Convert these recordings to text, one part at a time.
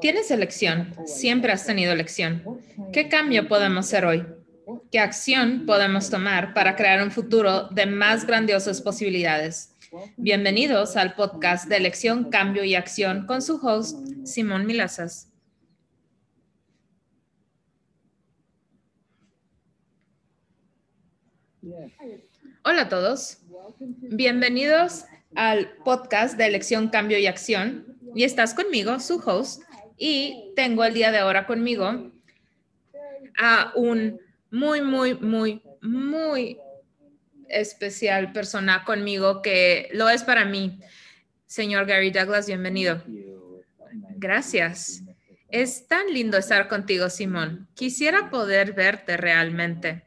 Tienes elección, siempre has tenido elección. ¿Qué cambio podemos hacer hoy? ¿Qué acción podemos tomar para crear un futuro de más grandiosas posibilidades? Bienvenidos al podcast de Elección, Cambio y Acción con su host, Simón Milazas. Hola a todos. Bienvenidos al podcast de Elección, Cambio y Acción. Y estás conmigo, su host, y tengo el día de ahora conmigo a un muy, muy, muy, muy especial persona conmigo que lo es para mí. Señor Gary Douglas, bienvenido. Gracias. Es tan lindo estar contigo, Simón. Quisiera poder verte realmente.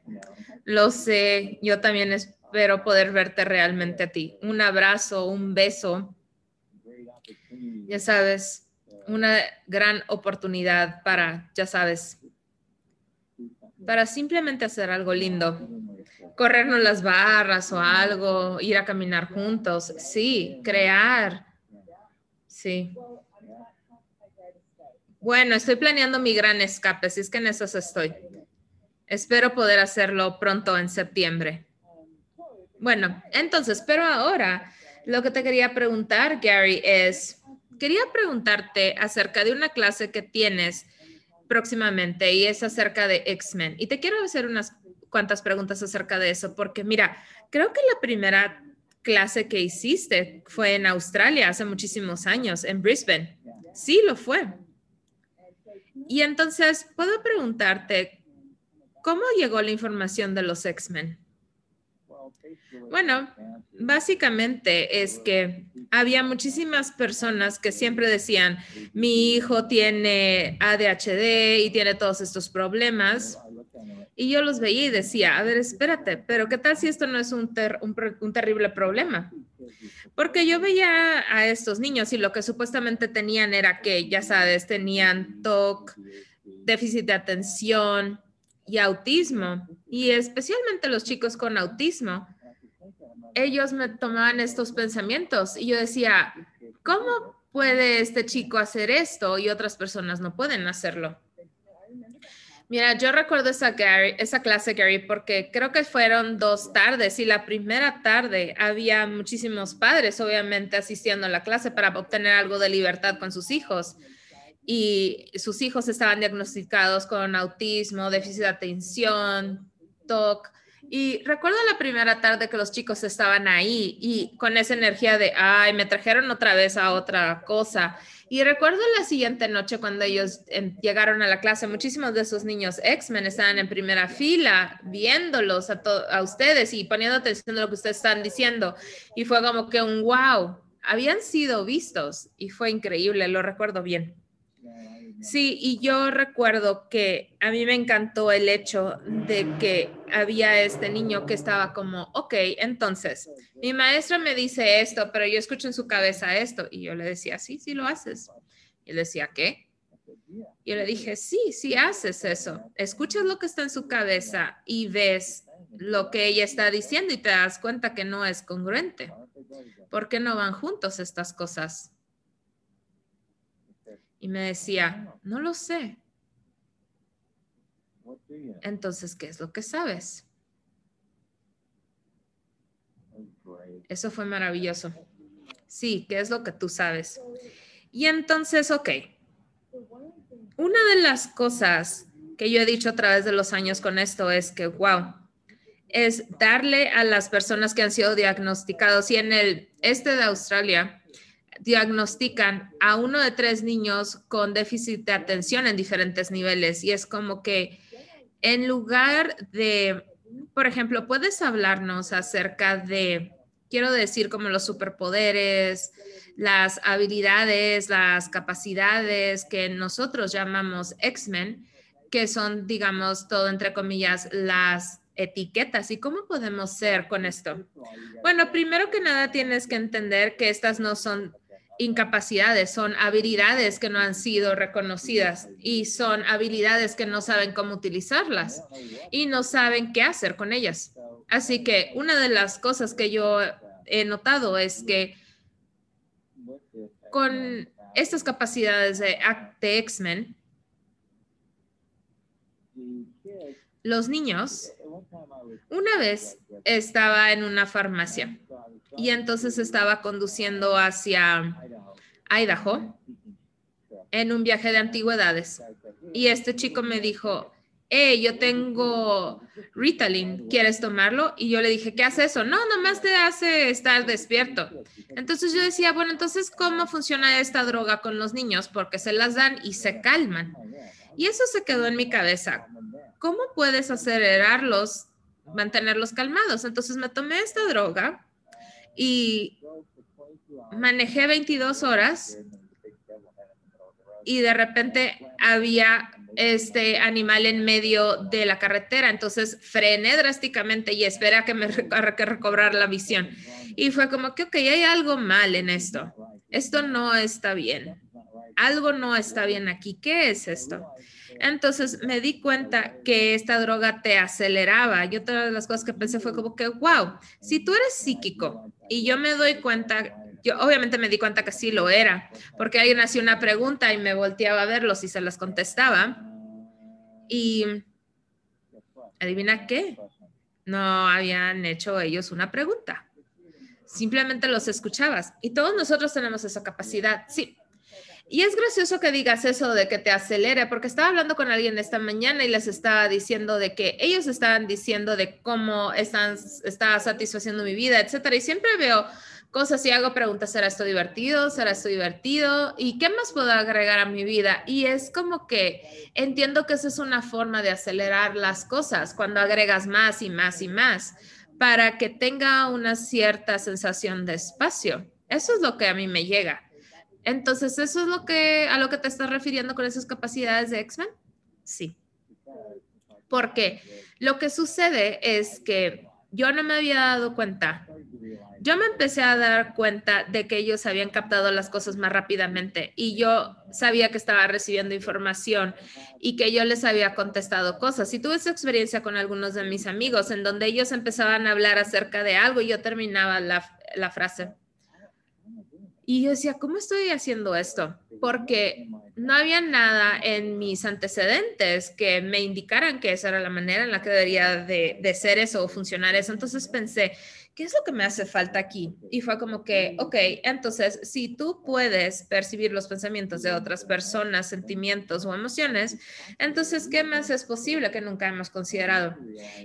Lo sé, yo también espero poder verte realmente a ti. Un abrazo, un beso. Ya sabes, una gran oportunidad para, ya sabes, para simplemente hacer algo lindo. Corrernos las barras o algo, ir a caminar juntos. Sí, crear. Sí. Bueno, estoy planeando mi gran escape, si es que en eso estoy. Espero poder hacerlo pronto en septiembre. Bueno, entonces, pero ahora lo que te quería preguntar, Gary, es, quería preguntarte acerca de una clase que tienes próximamente y es acerca de X-Men. Y te quiero hacer unas cuantas preguntas acerca de eso, porque mira, creo que la primera clase que hiciste fue en Australia hace muchísimos años, en Brisbane. Sí, lo fue. Y entonces, puedo preguntarte, ¿cómo llegó la información de los X-Men? Bueno, básicamente es que había muchísimas personas que siempre decían, mi hijo tiene ADHD y tiene todos estos problemas. Y yo los veía y decía, a ver, espérate, pero ¿qué tal si esto no es un, un, terrible problema? Porque yo veía a estos niños y lo que supuestamente tenían era que, ya sabes, tenían TOC, déficit de atención y autismo. Y especialmente los chicos con autismo ellos me tomaban estos pensamientos y yo decía, ¿cómo puede este chico hacer esto y otras personas no pueden hacerlo? Mira, yo recuerdo esa, esa clase, Gary, porque creo que fueron dos tardes y la primera tarde había muchísimos padres, obviamente, asistiendo a la clase para obtener algo de libertad con sus hijos. Y sus hijos estaban diagnosticados con autismo, déficit de atención, TOC, y recuerdo la primera tarde que los chicos estaban ahí y con esa energía de, ay, me trajeron otra vez a otra cosa. Y recuerdo la siguiente noche cuando ellos llegaron a la clase, muchísimos de esos niños X-Men estaban en primera fila viéndolos a, a ustedes y poniendo atención a lo que ustedes están diciendo. Y fue como que un wow, habían sido vistos y fue increíble, lo recuerdo bien. Sí, y yo recuerdo que a mí me encantó el hecho de que había este niño que estaba como, ok, entonces, mi maestra me dice esto, pero yo escucho en su cabeza esto. Y yo le decía, sí, sí lo haces. Y él decía, ¿qué? Yo le dije, sí, sí haces eso. Escuchas lo que está en su cabeza y ves lo que ella está diciendo y te das cuenta que no es congruente. ¿Por qué no van juntos estas cosas? Y me decía, no lo sé. Entonces, ¿qué es lo que sabes? Eso fue maravilloso. Sí, ¿qué es lo que tú sabes? Y entonces, ok. Una de las cosas que yo he dicho a través de los años con esto es que, wow, es darle a las personas que han sido diagnosticados y en el este de Australia, diagnostican a uno de tres niños con déficit de atención en diferentes niveles y es como que en lugar de, por ejemplo, puedes hablarnos acerca de, quiero decir, como los superpoderes, las habilidades, las capacidades que nosotros llamamos X-Men, que son, digamos, todo entre comillas, las etiquetas y cómo podemos ser con esto. Bueno, primero que nada tienes que entender que estas no son incapacidades, son habilidades que no han sido reconocidas y son habilidades que no saben cómo utilizarlas y no saben qué hacer con ellas. Así que una de las cosas que yo he notado es que con estas capacidades de, X-Men, los niños, una vez estaba en una farmacia y entonces estaba conduciendo hacia Idaho en un viaje de antigüedades. Y este chico me dijo, hey, yo tengo Ritalin, ¿quieres tomarlo? Y yo le dije, ¿qué hace eso? No, nomás te hace estar despierto. Entonces yo decía, bueno, entonces, ¿cómo funciona esta droga con los niños? Porque se las dan y se calman. Y eso se quedó en mi cabeza. ¿Cómo puedes acelerarlos, mantenerlos calmados? Entonces me tomé esta droga y manejé 22 horas y de repente había este animal en medio de la carretera, entonces frené drásticamente y esperé a que me que recobrar la visión. Y fue como que, ok, hay algo mal en esto. Esto no está bien. Algo no está bien aquí. ¿Qué es esto? Entonces me di cuenta que esta droga te aceleraba. Y otra de las cosas que pensé fue como que, wow, si tú eres psíquico y yo me doy cuenta yo obviamente me di cuenta que sí lo era, porque alguien hacía una pregunta y me volteaba a verlos y se las contestaba. Y adivina qué, no habían hecho ellos una pregunta. Simplemente los escuchabas. Y todos nosotros tenemos esa capacidad. Sí, y es gracioso que digas eso de que te acelere, porque estaba hablando con alguien esta mañana y les estaba diciendo de que ellos estaban diciendo de cómo están, está satisfaciendo mi vida, etcétera. Y siempre veo cosas y hago preguntas, ¿será esto divertido? ¿Será esto divertido? ¿Y qué más puedo agregar a mi vida? Y es como que entiendo que esa es una forma de acelerar las cosas cuando agregas más y más y más para que tenga una cierta sensación de espacio. Eso es lo que a mí me llega. Entonces, ¿eso es lo que a lo que te estás refiriendo con esas capacidades de X-Men? Sí. Porque lo que sucede es que yo no me había dado cuenta. Yo me empecé a dar cuenta de que ellos habían captado las cosas más rápidamente y yo sabía que estaba recibiendo información y que yo les había contestado cosas. Y tuve esa experiencia con algunos de mis amigos en donde ellos empezaban a hablar acerca de algo y yo terminaba la, la frase. Y yo decía, ¿cómo estoy haciendo esto? Porque no había nada en mis antecedentes que me indicaran que esa era la manera en la que debería de, de ser eso o funcionar eso. Entonces pensé, ¿qué es lo que me hace falta aquí? Y fue como que, ok, entonces, si tú puedes percibir los pensamientos de otras personas, sentimientos o emociones, entonces, ¿qué más es posible que nunca hemos considerado?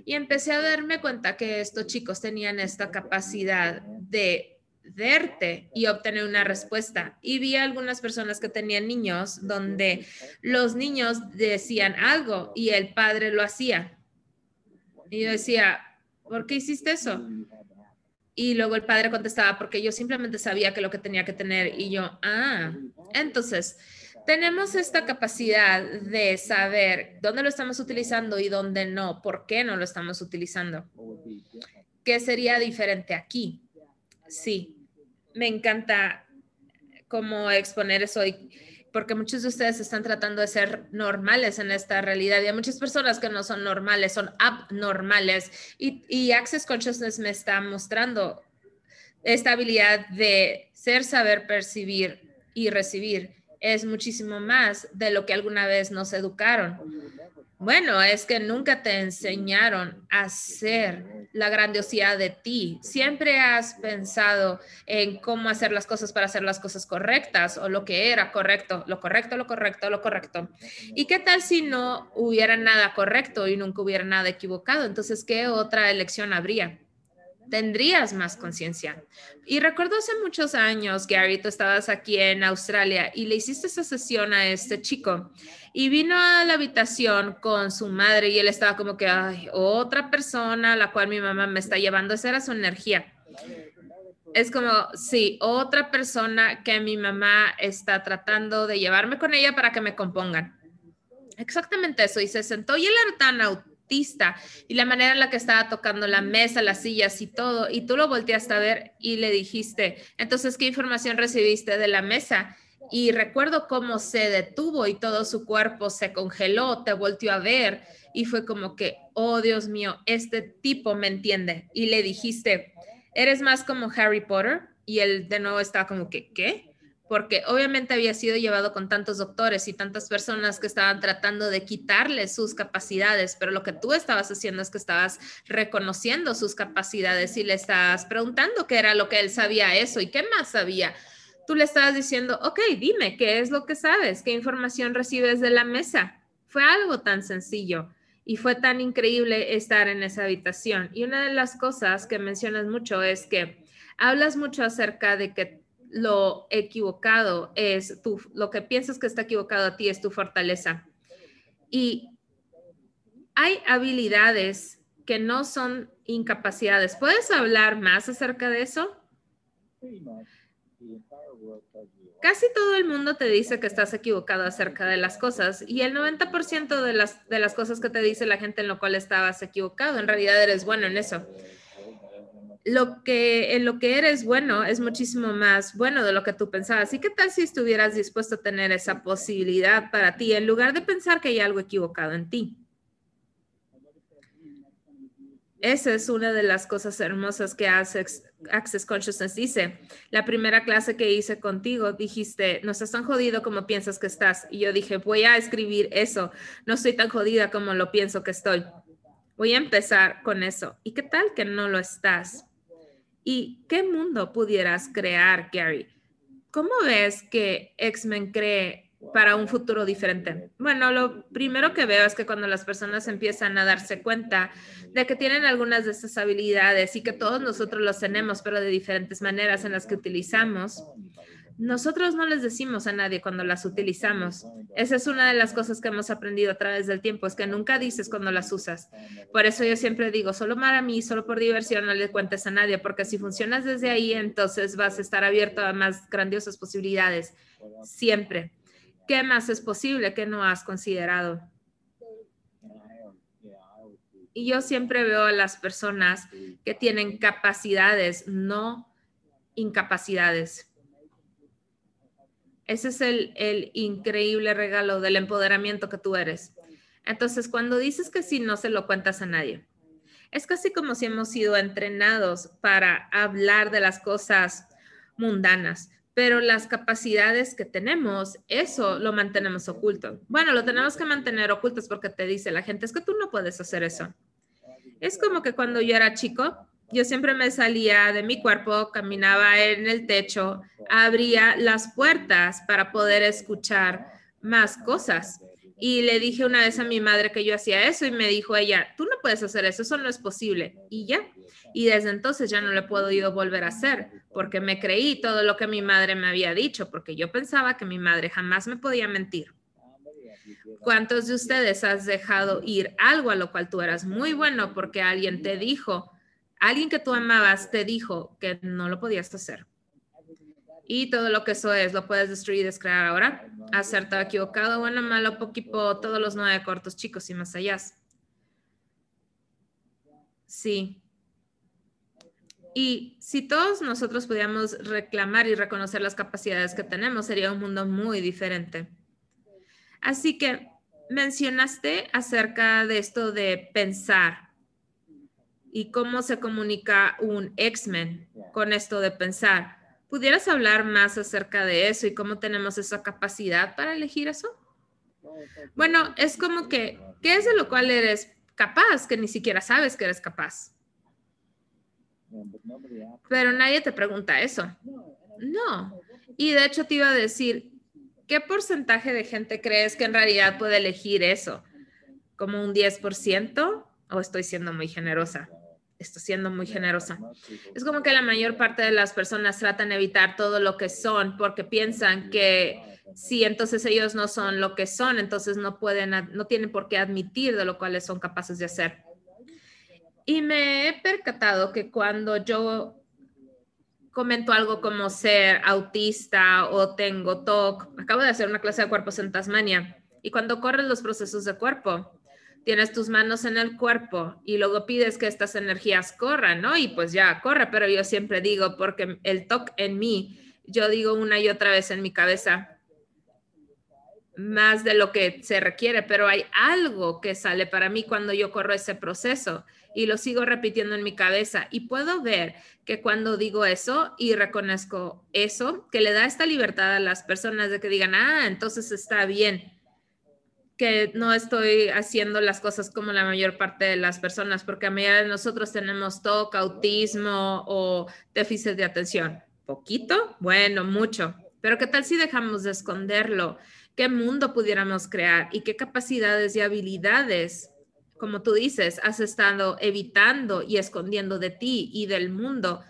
Y empecé a darme cuenta que estos chicos tenían esta capacidad de verte y obtener una respuesta. Y vi algunas personas que tenían niños donde los niños decían algo y el padre lo hacía. Y yo decía, ¿por qué hiciste eso? Y luego el padre contestaba, porque yo simplemente sabía que lo que tenía que tener. Y yo, ah, entonces tenemos esta capacidad de saber dónde lo estamos utilizando y dónde no, por qué no lo estamos utilizando. ¿Qué sería diferente aquí? Sí, me encanta cómo exponer eso porque muchos de ustedes están tratando de ser normales en esta realidad y hay muchas personas que no son normales, son abnormales y, y Access Consciousness me está mostrando esta habilidad de ser, saber, percibir y recibir es muchísimo más de lo que alguna vez nos educaron. Bueno, es que nunca te enseñaron a ser la grandiosidad de ti. Siempre has pensado en cómo hacer las cosas para hacer las cosas correctas o lo que era correcto, lo correcto, lo correcto, lo correcto. ¿Y qué tal si no hubiera nada correcto y nunca hubiera nada equivocado? Entonces, ¿qué otra elección habría? Tendrías más conciencia. Y recuerdo hace muchos años, Gary, tú estabas aquí en Australia y le hiciste esa sesión a este chico y vino a la habitación con su madre y él estaba como que, ay, otra persona a la cual mi mamá me está llevando, esa era su energía. Es como, sí, otra persona que mi mamá está tratando de llevarme con ella para que me compongan. Exactamente eso. Y se sentó y él era tan y la manera en la que estaba tocando la mesa, las sillas y todo, y tú lo volteaste a ver y le dijiste, entonces, ¿qué información recibiste de la mesa? Y recuerdo cómo se detuvo y todo su cuerpo se congeló, te volteó a ver y fue como que, oh Dios mío, este tipo me entiende. Y le dijiste, eres más como Harry Potter. Y él de nuevo estaba como que, ¿qué? Porque obviamente había sido llevado con tantos doctores y tantas personas que estaban tratando de quitarle sus capacidades, pero lo que tú estabas haciendo es que estabas reconociendo sus capacidades y le estabas preguntando qué era lo que él sabía eso y qué más sabía. Tú le estabas diciendo, ok, dime, ¿qué es lo que sabes? ¿Qué información recibes de la mesa? Fue algo tan sencillo y fue tan increíble estar en esa habitación. Y una de las cosas que mencionas mucho es que hablas mucho acerca de que lo equivocado es tu, lo que piensas que está equivocado a ti es tu fortaleza. Y hay habilidades que no son incapacidades. ¿Puedes hablar más acerca de eso? Casi todo el mundo te dice que estás equivocado acerca de las cosas y el 90% de las, de las cosas que te dice la gente en lo cual estabas equivocado, en realidad eres bueno en eso lo que en lo que eres bueno es muchísimo más bueno de lo que tú pensabas. ¿Y qué tal si estuvieras dispuesto a tener esa posibilidad para ti en lugar de pensar que hay algo equivocado en ti? Esa es una de las cosas hermosas que Access, Access Consciousness dice. La primera clase que hice contigo, dijiste, no estás tan jodido como piensas que estás. Y yo dije, voy a escribir eso. No estoy tan jodida como lo pienso que estoy. Voy a empezar con eso. ¿Y qué tal que no lo estás? ¿Y qué mundo pudieras crear, Gary? ¿Cómo ves que X-Men cree para un futuro diferente? Bueno, lo primero que veo es que cuando las personas empiezan a darse cuenta de que tienen algunas de estas habilidades y que todos nosotros los tenemos, pero de diferentes maneras en las que utilizamos, nosotros no les decimos a nadie cuando las utilizamos. Esa es una de las cosas que hemos aprendido a través del tiempo, es que nunca dices cuando las usas. Por eso yo siempre digo, solo para mí, solo por diversión, no le cuentes a nadie, porque si funcionas desde ahí, entonces vas a estar abierto a más grandiosas posibilidades. Siempre. ¿Qué más es posible que no has considerado? Y yo siempre veo a las personas que tienen capacidades, no incapacidades ese es el, increíble regalo del empoderamiento que tú eres. Entonces, cuando dices que sí, no se lo cuentas a nadie. Es casi como si hemos sido entrenados para hablar de las cosas mundanas, pero las capacidades que tenemos, eso lo mantenemos oculto. Bueno, lo tenemos que mantener ocultos porque te dice la gente, es que tú no puedes hacer eso. Es como que cuando yo era chico, yo siempre me salía de mi cuerpo, caminaba en el techo, abría las puertas para poder escuchar más cosas. Y le dije una vez a mi madre que yo hacía eso y me dijo ella, tú no puedes hacer eso, eso no es posible. Y ya. Y desde entonces ya no le puedo podido volver a hacer porque me creí todo lo que mi madre me había dicho, porque yo pensaba que mi madre jamás me podía mentir. ¿Cuántos de ustedes has dejado ir algo a lo cual tú eras muy bueno porque alguien te dijo, alguien que tú amabas te dijo que no lo podías hacer. Y todo lo que eso es, lo puedes destruir y descrear ahora. Acertado, equivocado, bueno, malo, poquito, todos los nueve cortos, chicos y más allá. Sí. Y si todos nosotros pudiéramos reclamar y reconocer las capacidades que tenemos, sería un mundo muy diferente. Así que mencionaste acerca de esto de pensar y cómo se comunica un X-Men con esto de pensar. ¿Pudieras hablar más acerca de eso y cómo tenemos esa capacidad para elegir eso? Bueno, es como que, ¿qué es de lo cual eres capaz que ni siquiera sabes que eres capaz? Pero nadie te pregunta eso. No. Y de hecho te iba a decir, ¿qué porcentaje de gente crees que en realidad puede elegir eso? ¿Como un 10%? ¿O estoy siendo muy generosa? estoy siendo muy generosa. Es como que la mayor parte de las personas tratan de evitar todo lo que son porque piensan que si entonces ellos no son lo que son, entonces no pueden, no tienen por qué admitir de lo cuales son capaces de hacer. Y me he percatado que cuando yo comento algo como ser autista o tengo TOC, acabo de hacer una clase de cuerpos en Tasmania, y cuando corren los procesos de cuerpo, tienes tus manos en el cuerpo y luego pides que estas energías corran, ¿no? Y pues ya, corre, pero yo siempre digo, porque el toque en mí, yo digo una y otra vez en mi cabeza, más de lo que se requiere, pero hay algo que sale para mí cuando yo corro ese proceso. y lo sigo repitiendo en mi cabeza y puedo ver que cuando digo eso y reconozco eso, que le da esta libertad a las personas de que digan, ah, entonces está bien que no estoy haciendo las cosas como la mayor parte de las personas, porque a medida de nosotros tenemos TOC, autismo o déficit de atención. ¿Poquito? Bueno, mucho. Pero ¿qué tal si dejamos de esconderlo? ¿Qué mundo pudiéramos crear y qué capacidades y habilidades, como tú dices, has estado evitando y escondiendo de ti y del mundo?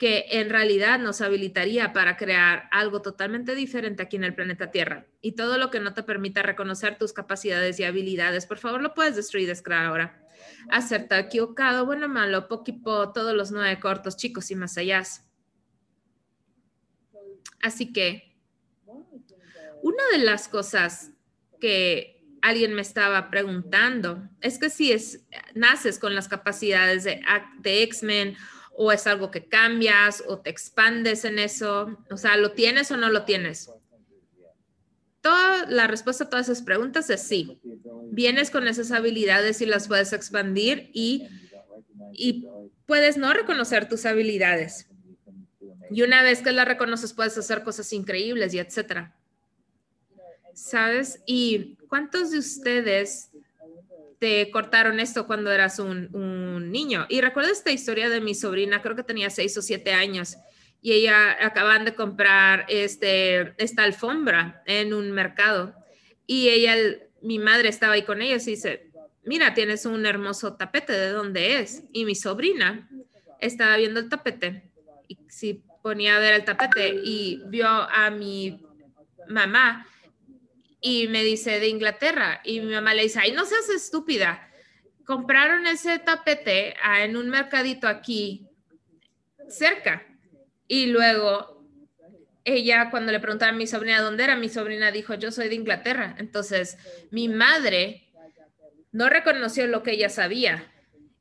Que en realidad nos habilitaría para crear algo totalmente diferente aquí en el planeta Tierra. Y todo lo que no te permita reconocer tus capacidades y habilidades, por favor, lo puedes destruir y descrear ahora. Acerta, equivocado, bueno, malo, poquipo, todos los nueve cortos, chicos y más allá. Así que, una de las cosas que alguien me estaba preguntando es que si es, naces con las capacidades de, de X-Men o es algo que cambias o te expandes en eso? O sea, ¿lo tienes o no lo tienes? La respuesta a todas esas preguntas es sí. Vienes con esas habilidades y las puedes expandir y, y puedes no reconocer tus habilidades. Y una vez que las reconoces, puedes hacer cosas increíbles y etcétera. ¿Sabes? ¿Y cuántos de ustedes te cortaron esto cuando eras un, niño. Y recuerdo esta historia de mi sobrina, creo que tenía seis o siete años, y ella acaban de comprar este, esta alfombra en un mercado. Y ella, mi madre estaba ahí con ellos y dice, mira, tienes un hermoso tapete, ¿de dónde es? Y mi sobrina estaba viendo el tapete y si ponía a ver el tapete y vio a mi mamá y me dice de Inglaterra y mi mamá le dice, ay, no seas estúpida. Compraron ese tapete ah, en un mercadito aquí cerca. Y luego ella, cuando le preguntaron a mi sobrina dónde era, mi sobrina dijo, yo soy de Inglaterra. Entonces, mi madre no reconoció lo que ella sabía.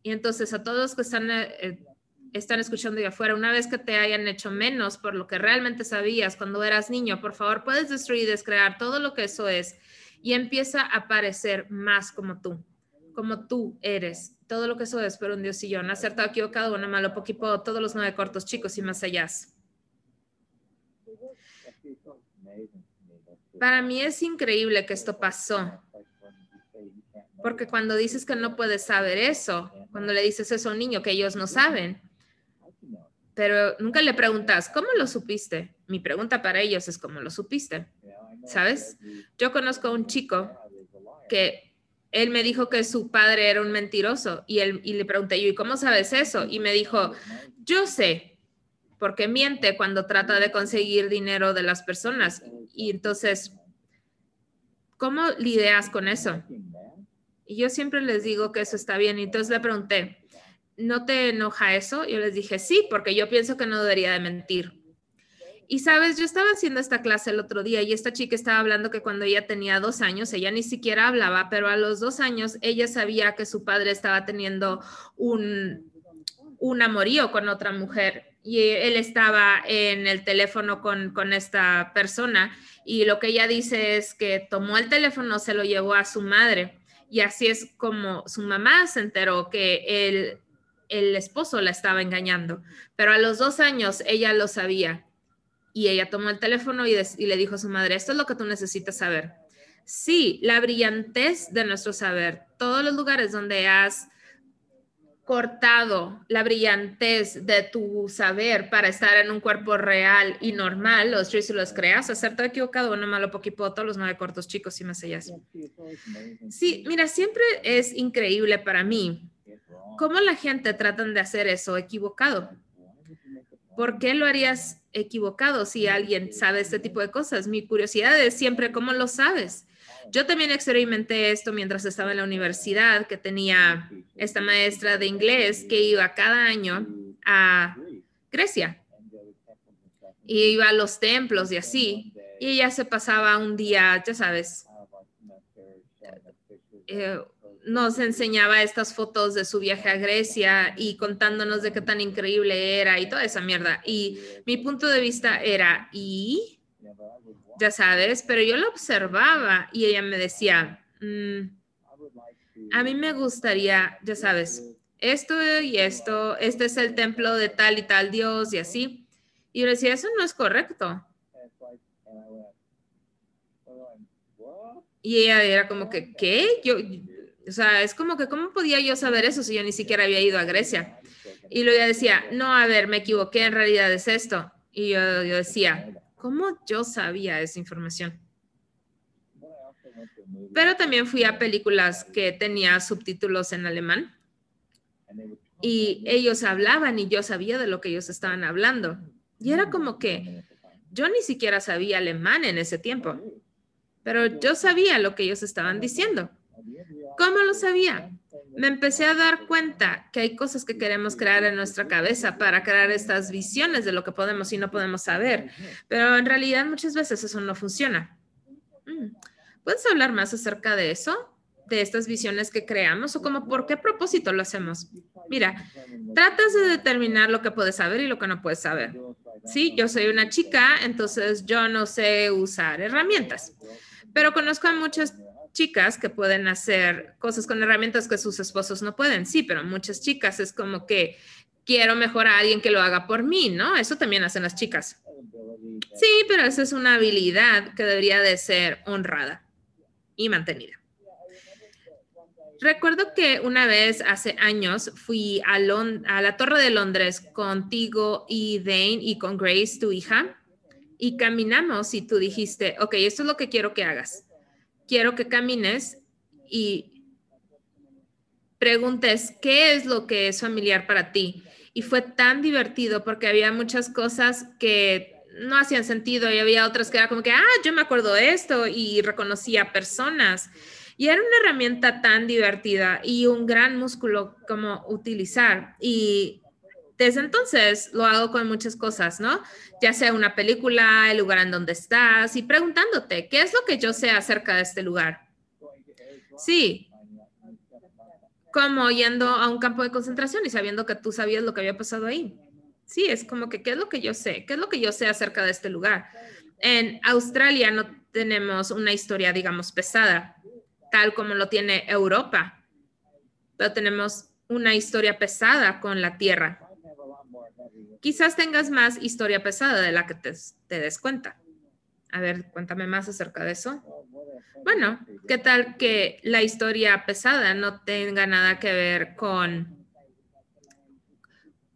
Y entonces a todos que están eh, están escuchando de afuera, una vez que te hayan hecho menos por lo que realmente sabías cuando eras niño, por favor, puedes destruir y descrear todo lo que eso es y empieza a parecer más como tú, como tú eres. Todo lo que eso es, pero un Dios y yo, no acertado, equivocado, bueno, malo, poquito, todos los nueve cortos, chicos y más allá. Para mí es increíble que esto pasó. Porque cuando dices que no puedes saber eso, cuando le dices eso a un niño que ellos no saben, pero nunca le preguntas, ¿cómo lo supiste? Mi pregunta para ellos es, ¿cómo lo supiste? ¿Sabes? Yo conozco a un chico que él me dijo que su padre era un mentiroso y, él, y le pregunté yo, ¿y cómo sabes eso? Y me dijo, yo sé, porque miente cuando trata de conseguir dinero de las personas. Y entonces, ¿cómo lidias con eso? Y yo siempre les digo que eso está bien. Y entonces le pregunté, ¿no te enoja eso? Yo les dije, sí, porque yo pienso que no debería de mentir. Y sabes, yo estaba haciendo esta clase el otro día y esta chica estaba hablando que cuando ella tenía dos años, ella ni siquiera hablaba, pero a los dos años ella sabía que su padre estaba teniendo un, un amorío con otra mujer y él estaba en el teléfono con, con esta persona y lo que ella dice es que tomó el teléfono, se lo llevó a su madre y así es como su mamá se enteró que él el esposo la estaba engañando, pero a los dos años ella lo sabía y ella tomó el teléfono y, le dijo a su madre, esto es lo que tú necesitas saber. Sí, la brillantez de nuestro saber, todos los lugares donde has cortado la brillantez de tu saber para estar en un cuerpo real y normal, los tres y los creas, hacerte equivocado, uno malo poquito, todos los nueve cortos chicos y más allá. Sí, mira, siempre es increíble para mí ¿Cómo la gente tratan de hacer eso equivocado? ¿Por qué lo harías equivocado si alguien sabe este tipo de cosas? Mi curiosidad es siempre cómo lo sabes. Yo también experimenté esto mientras estaba en la universidad, que tenía esta maestra de inglés que iba cada año a Grecia y iba a los templos y así. Y ella se pasaba un día, ya sabes, eh, nos enseñaba estas fotos de su viaje a Grecia y contándonos de qué tan increíble era y toda esa mierda. Y mi punto de vista era, y ya sabes, pero yo lo observaba y ella me decía, mm, a mí me gustaría, ya sabes, esto y esto, este es el templo de tal y tal Dios y así. Y yo decía, eso no es correcto. Y ella era como que, ¿qué? Yo, o sea, es como que, ¿cómo podía yo saber eso si yo ni siquiera había ido a Grecia? Y luego ella decía, no, a ver, me equivoqué, en realidad es esto. Y yo, yo decía, ¿cómo yo sabía esa información? Pero también fui a películas que tenía subtítulos en alemán y ellos hablaban y yo sabía de lo que ellos estaban hablando. Y era como que yo ni siquiera sabía alemán en ese tiempo, pero yo sabía lo que ellos estaban diciendo. ¿Cómo lo sabía? Me empecé a dar cuenta que hay cosas que queremos crear en nuestra cabeza para crear estas visiones de lo que podemos y no podemos saber, pero en realidad muchas veces eso no funciona. Mm. ¿Puedes hablar más acerca de eso? de estas visiones que creamos o como por qué propósito lo hacemos. Mira, tratas de determinar lo que puedes saber y lo que no puedes saber. Sí, yo soy una chica, entonces yo no sé usar herramientas, pero conozco a muchas chicas que pueden hacer cosas con herramientas que sus esposos no pueden. Sí, pero muchas chicas es como que quiero mejor a alguien que lo haga por mí, ¿no? Eso también hacen las chicas. Sí, pero esa es una habilidad que debería de ser honrada y mantenida. Recuerdo que una vez hace años fui a, la Torre de Londres contigo y Dane y con Grace, tu hija, y caminamos y tú dijiste, ok, esto es lo que quiero que hagas. Quiero que camines y preguntes qué es lo que es familiar para ti. Y fue tan divertido porque había muchas cosas que no hacían sentido y había otras que era como que, ah, yo me acuerdo de esto y reconocía personas. Y era una herramienta tan divertida y un gran músculo como utilizar. Y desde entonces lo hago con muchas cosas, ¿no? Ya sea una película, el lugar en donde estás y preguntándote, ¿qué es lo que yo sé acerca de este lugar? Sí, como yendo a un campo de concentración y sabiendo que tú sabías lo que había pasado ahí. Sí, es como que, ¿qué es lo que yo sé? ¿Qué es lo que yo sé acerca de este lugar? En Australia no tenemos una historia, digamos, pesada tal como lo tiene Europa. Pero tenemos una historia pesada con la tierra. Quizás tengas más historia pesada de la que te, des cuenta. A ver, cuéntame más acerca de eso. Bueno, ¿qué tal que la historia pesada no tenga nada que ver con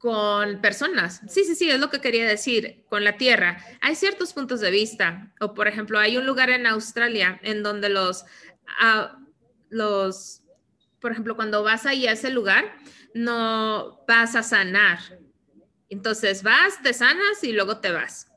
con personas. Sí, sí, sí, es lo que quería decir, con la tierra. Hay ciertos puntos de vista, o por ejemplo, hay un lugar en Australia en donde los los, por ejemplo, cuando vas ahí a ese lugar, no vas a sanar. Entonces vas, te sanas y luego te vas.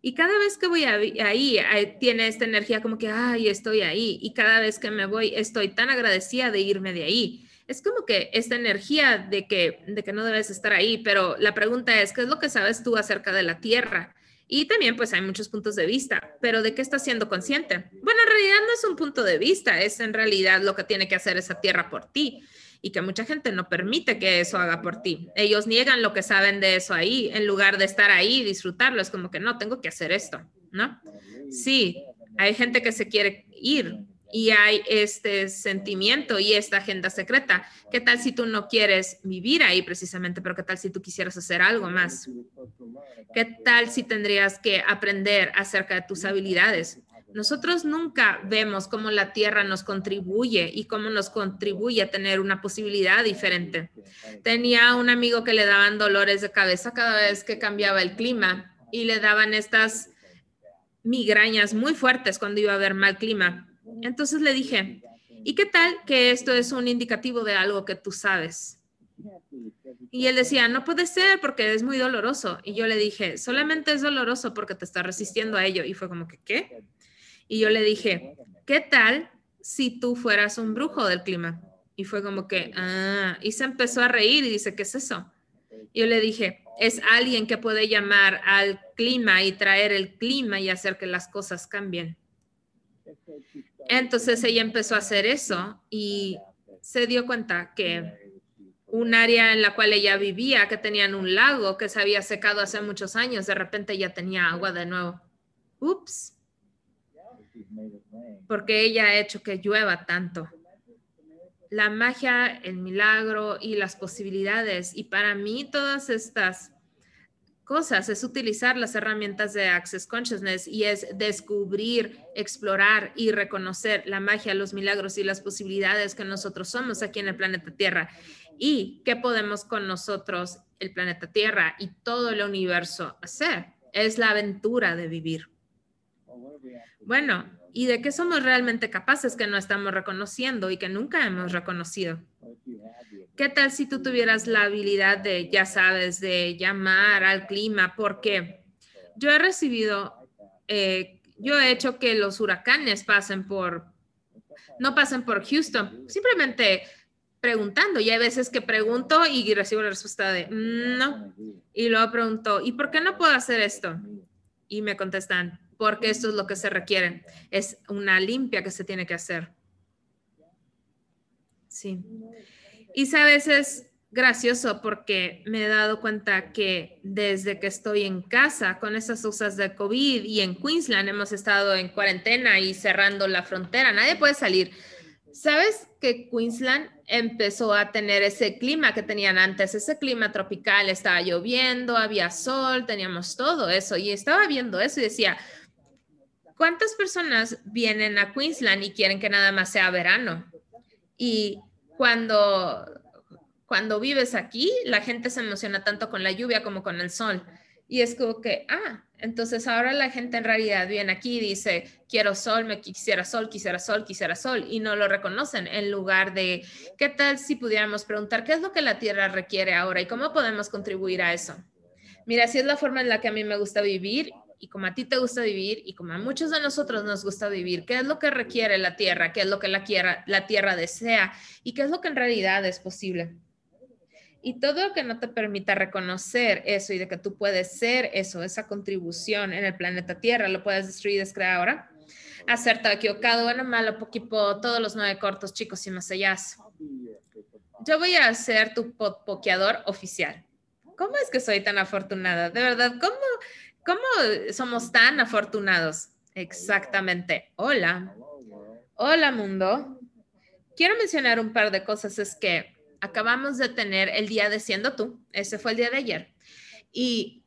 Y cada vez que voy ahí, tiene esta energía como que, ay, estoy ahí. Y cada vez que me voy, estoy tan agradecida de irme de ahí. Es como que esta energía de que, de que no debes estar ahí, pero la pregunta es, ¿qué es lo que sabes tú acerca de la tierra? Y también pues hay muchos puntos de vista, pero ¿de qué estás siendo consciente? Bueno, en realidad no es un punto de vista, es en realidad lo que tiene que hacer esa tierra por ti y que mucha gente no permite que eso haga por ti. Ellos niegan lo que saben de eso ahí, en lugar de estar ahí y disfrutarlo, es como que no, tengo que hacer esto, ¿no? Sí, hay gente que se quiere ir, y hay este sentimiento y esta agenda secreta. ¿Qué tal si tú no quieres vivir ahí precisamente, pero qué tal si tú quisieras hacer algo más? ¿Qué tal si tendrías que aprender acerca de tus habilidades? Nosotros nunca vemos cómo la Tierra nos contribuye y cómo nos contribuye a tener una posibilidad diferente. Tenía un amigo que le daban dolores de cabeza cada vez que cambiaba el clima y le daban estas migrañas muy fuertes cuando iba a haber mal clima entonces le dije, ¿y qué tal que esto es un indicativo de algo que tú sabes? Y él decía, no puede ser porque es muy doloroso. Y yo le dije, solamente es doloroso porque te estás resistiendo a ello. Y fue como que, ¿qué? Y yo le dije, ¿qué tal si tú fueras un brujo del clima? Y fue como que, ah, y se empezó a reír y dice, ¿qué es eso? Yo le dije, es alguien que puede llamar al clima y traer el clima y hacer que las cosas cambien. Entonces ella empezó a hacer eso y se dio cuenta que un área en la cual ella vivía, que tenían un lago que se había secado hace muchos años, de repente ya tenía agua de nuevo. Ups. Porque ella ha hecho que llueva tanto. la magia, el milagro y las posibilidades. Y para mí todas estas cosas es utilizar las herramientas de Access Consciousness y es descubrir, explorar y reconocer la magia, los milagros y las posibilidades que nosotros somos aquí en el planeta Tierra y qué podemos con nosotros, el planeta Tierra y todo el universo hacer. Es la aventura de vivir. Bueno, ¿y de qué somos realmente capaces que no estamos reconociendo y que nunca hemos reconocido? ¿Qué tal si tú tuvieras la habilidad de, ya sabes, de llamar al clima? Porque yo he recibido, eh, yo he hecho que los huracanes pasen por, no pasen por Houston, simplemente preguntando. Y hay veces que pregunto y recibo la respuesta de mm, no. Y luego pregunto, ¿y por qué no puedo hacer esto? Y me contestan, porque esto es lo que se requiere. Es una limpia que se tiene que hacer. Sí. Y sabes, es gracioso porque me he dado cuenta que desde que estoy en casa con esas usas de COVID y en Queensland hemos estado en cuarentena y cerrando la frontera, nadie puede salir. ¿Sabes que Queensland empezó a tener ese clima que tenían antes, ese clima tropical? Estaba lloviendo, había sol, teníamos todo eso y estaba viendo eso y decía, ¿Cuántas personas vienen a Queensland y quieren que nada más sea verano? Y cuando, cuando vives aquí, la gente se emociona tanto con la lluvia como con el sol. Y es como que, ah, entonces ahora la gente en realidad viene aquí y dice, quiero sol, me quisiera sol, quisiera sol, quisiera sol, y no lo reconocen en lugar de, ¿qué tal si pudiéramos preguntar qué es lo que la Tierra requiere ahora y cómo podemos contribuir a eso? Mira, si es la forma en la que a mí me gusta vivir y como a ti te gusta vivir y como a muchos de nosotros nos gusta vivir, qué es lo que requiere la tierra, qué es lo que la tierra, la tierra desea y qué es lo que en realidad es posible. Y todo lo que no te permita reconocer eso y de que tú puedes ser eso, esa contribución en el planeta Tierra, lo puedes destruir descrear ahora. Acertado, equivocado, bueno, malo, poquipo, todos los nueve cortos, chicos y más allá. Yo voy a ser tu pokeador oficial. ¿Cómo es que soy tan afortunada? De verdad, ¿cómo, ¿Cómo somos tan afortunados? Exactamente. Hola. Hola mundo. Quiero mencionar un par de cosas. Es que acabamos de tener el día de Siendo tú. Ese fue el día de ayer. Y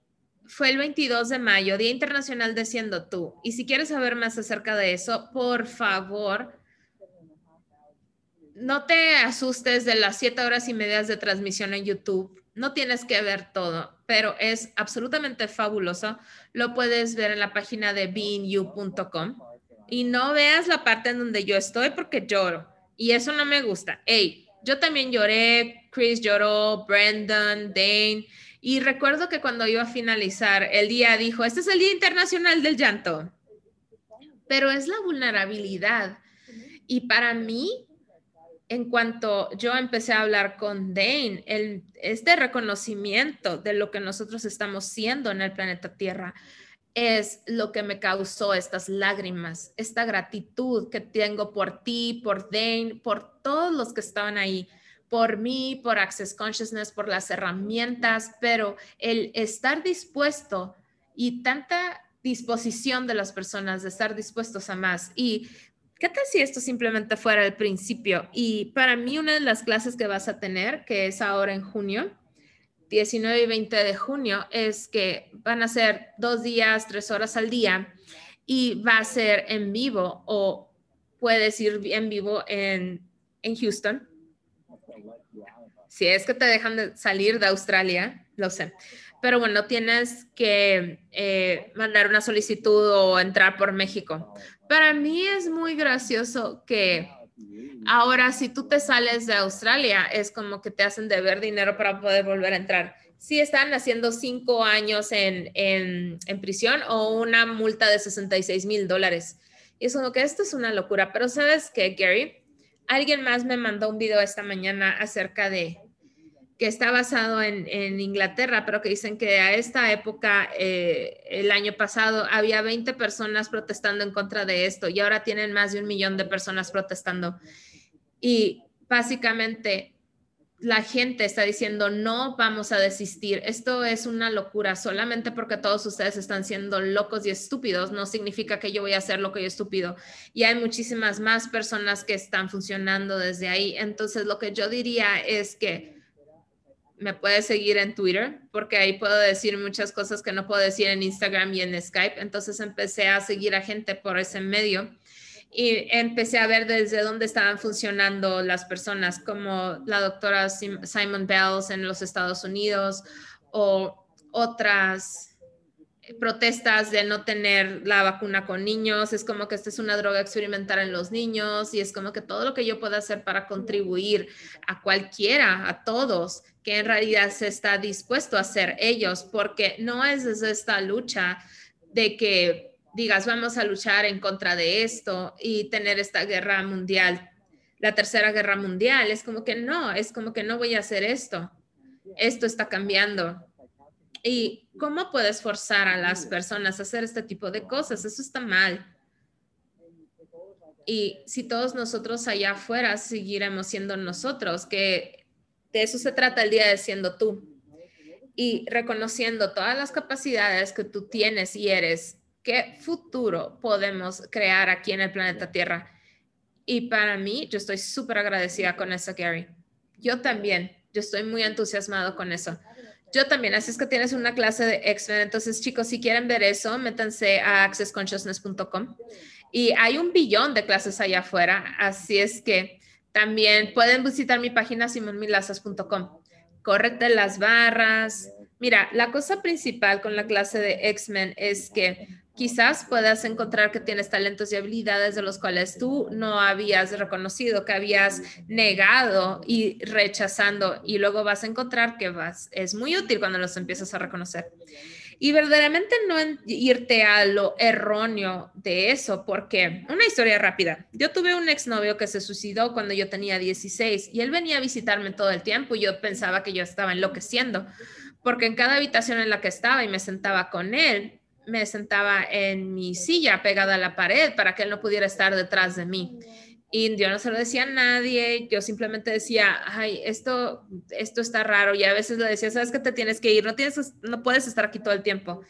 fue el 22 de mayo, Día Internacional de Siendo tú. Y si quieres saber más acerca de eso, por favor, no te asustes de las siete horas y medias de transmisión en YouTube. No tienes que ver todo pero es absolutamente fabuloso. Lo puedes ver en la página de beingyou.com y no veas la parte en donde yo estoy porque lloro y eso no me gusta. Hey, yo también lloré, Chris lloró, Brendan, Dane. Y recuerdo que cuando iba a finalizar el día dijo, este es el Día Internacional del Llanto. Pero es la vulnerabilidad. Y para mí, en cuanto yo empecé a hablar con Dane, este reconocimiento de lo que nosotros estamos siendo en el planeta Tierra es lo que me causó estas lágrimas, esta gratitud que tengo por ti, por Dane, por todos los que estaban ahí, por mí, por Access Consciousness, por las herramientas, pero el estar dispuesto y tanta disposición de las personas de estar dispuestos a más. Y ¿qué tal si esto simplemente fuera el principio? Y para mí una de las clases que vas a tener, que es ahora en junio, 19 y 20 de junio, es que van a ser dos días, tres horas al día y va a ser en vivo o puedes ir en vivo en, en Houston. Si es que te dejan de salir de Australia, lo sé. Pero bueno, tienes que eh, mandar una solicitud o entrar por México. Para mí es muy gracioso que ahora si tú te sales de Australia es como que te hacen deber dinero para poder volver a entrar. Si están haciendo cinco años en, en, en prisión o una multa de 66 mil dólares. Y es como que esto es una locura. Pero sabes que, Gary, alguien más me mandó un video esta mañana acerca de que está basado en, Inglaterra, pero que dicen que a esta época, eh, el año pasado, había 20 personas protestando en contra de esto y ahora tienen más de un millón de personas protestando. Y básicamente la gente está diciendo, no vamos a desistir. Esto es una locura. Solamente porque todos ustedes están siendo locos y estúpidos, no significa que yo voy a ser loco y estúpido. Y hay muchísimas más personas que están funcionando desde ahí. Entonces, lo que yo diría es que me puedes seguir en Twitter, porque ahí puedo decir muchas cosas que no puedo decir en Instagram y en Skype. Entonces, empecé a seguir a gente por ese medio y empecé a ver desde dónde estaban funcionando las personas, como la doctora Simon Bells en los Estados Unidos o otras protestas de no tener la vacuna con niños, es como que esta es una droga experimental en los niños y es como que todo lo que yo pueda hacer para contribuir a cualquiera, a todos, que en realidad se está dispuesto a hacer ellos, porque no es desde esta lucha de que digas, vamos a luchar en contra de esto y tener esta guerra mundial, la tercera guerra mundial. Es como que no, es como que no voy a hacer esto. Esto está cambiando. ¿Y cómo puedes forzar a las personas a hacer este tipo de cosas? Eso está mal. Y si todos nosotros allá afuera seguiremos siendo nosotros, que de eso se trata el día de siendo tú. Y reconociendo todas las capacidades que tú tienes y eres qué futuro podemos crear aquí en el planeta Tierra. Y para mí, yo estoy súper agradecida con eso, Gary. Yo también, yo estoy muy entusiasmado con eso. Yo también, así es que tienes una clase de X-Men. Entonces, chicos, si quieren ver eso, métanse a accessconsciousness.com. Y hay un billón de clases allá afuera, así es que también pueden visitar mi página simonmilazas.com. Córrete las barras. Mira, la cosa principal con la clase de X-Men es que quizás puedas encontrar que tienes talentos y habilidades de los cuales tú no habías reconocido, que habías negado y rechazando y luego vas a encontrar que vas, es muy útil cuando los empiezas a reconocer. Y verdaderamente no irte a lo erróneo de eso, porque una historia rápida. Yo tuve un exnovio que se suicidó cuando yo tenía 16 y él venía a visitarme todo el tiempo y yo pensaba que yo estaba enloqueciendo, porque en cada habitación en la que estaba y me sentaba con él, me sentaba en mi silla pegada a la pared para que él no pudiera estar detrás de mí. Y yo no se lo decía a nadie, yo simplemente decía, ay, esto, esto está raro. Y a veces le decía, sabes que te tienes que ir, no, tienes, no puedes estar aquí todo el tiempo.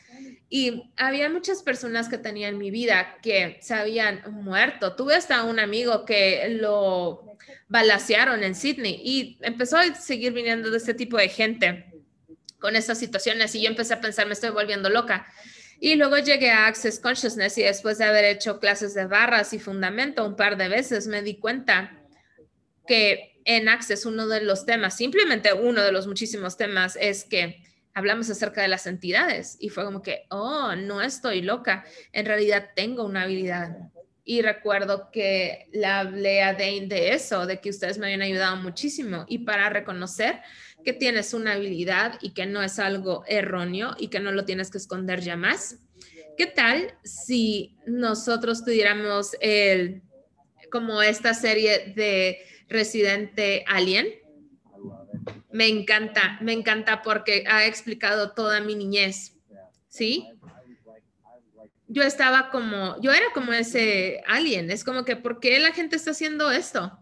Y había muchas personas que tenía en mi vida que se habían muerto. Tuve hasta un amigo que lo balacearon en Sydney y empezó a seguir viniendo de este tipo de gente con estas situaciones y yo empecé a pensar, me estoy volviendo loca. Y luego llegué a Access Consciousness y después de haber hecho clases de barras y fundamento un par de veces, me di cuenta que en Access uno de los temas, simplemente uno de los muchísimos temas es que hablamos acerca de las entidades. Y fue como que, oh, no estoy loca, en realidad tengo una habilidad. Y recuerdo que le hablé a Dane de eso, de que ustedes me habían ayudado muchísimo. Y para reconocer que tienes una habilidad y que no es algo erróneo y que no lo tienes que esconder ya más. ¿Qué tal si nosotros tuviéramos el, como esta serie de Residente Alien? Me encanta, me encanta porque ha explicado toda mi niñez, ¿sí? Yo estaba como, yo era como ese alien, es como que, ¿por qué la gente está haciendo esto?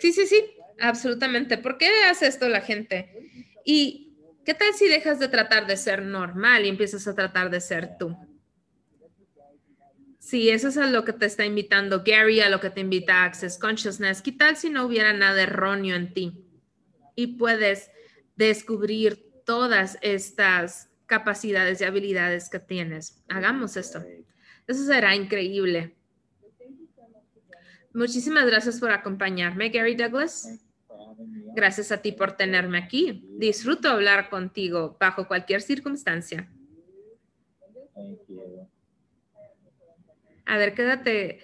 Sí, sí, sí, Absolutamente. ¿Por qué hace esto la gente? ¿Y qué tal si dejas de tratar de ser normal y empiezas a tratar de ser tú? Sí, eso es a lo que te está invitando Gary, a lo que te invita Access Consciousness. ¿Qué tal si no hubiera nada erróneo en ti? Y puedes descubrir todas estas capacidades y habilidades que tienes. Hagamos esto. Eso será increíble. Muchísimas gracias por acompañarme, Gary Douglas. Gracias a ti por tenerme aquí. Disfruto hablar contigo bajo cualquier circunstancia. A ver, quédate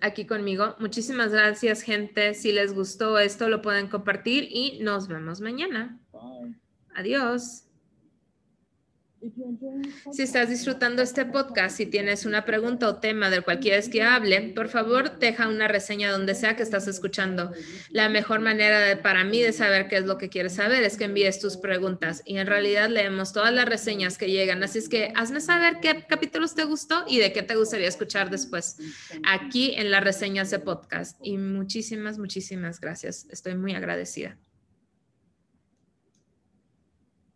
aquí conmigo. Muchísimas gracias, gente. Si les gustó esto, lo pueden compartir y nos vemos mañana. Adiós. Si estás disfrutando este podcast, si tienes una pregunta o tema del cual quieres que hable, por favor deja una reseña donde sea que estás escuchando. La mejor manera para mí de saber qué es lo que quieres saber es que envíes tus preguntas y en realidad leemos todas las reseñas que llegan. Así es que hazme saber qué capítulos te gustó y de qué te gustaría escuchar después aquí en las reseñas de podcast. Y muchísimas, muchísimas gracias. Estoy muy agradecida.